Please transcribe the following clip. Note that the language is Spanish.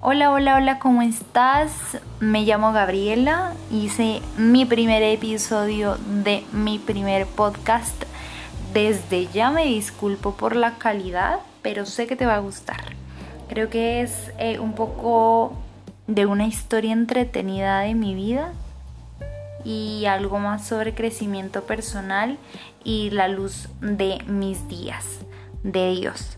Hola, hola, hola, ¿cómo estás? Me llamo Gabriela, hice mi primer episodio de mi primer podcast. Desde ya me disculpo por la calidad, pero sé que te va a gustar. Creo que es eh, un poco de una historia entretenida de mi vida y algo más sobre crecimiento personal y la luz de mis días, de Dios.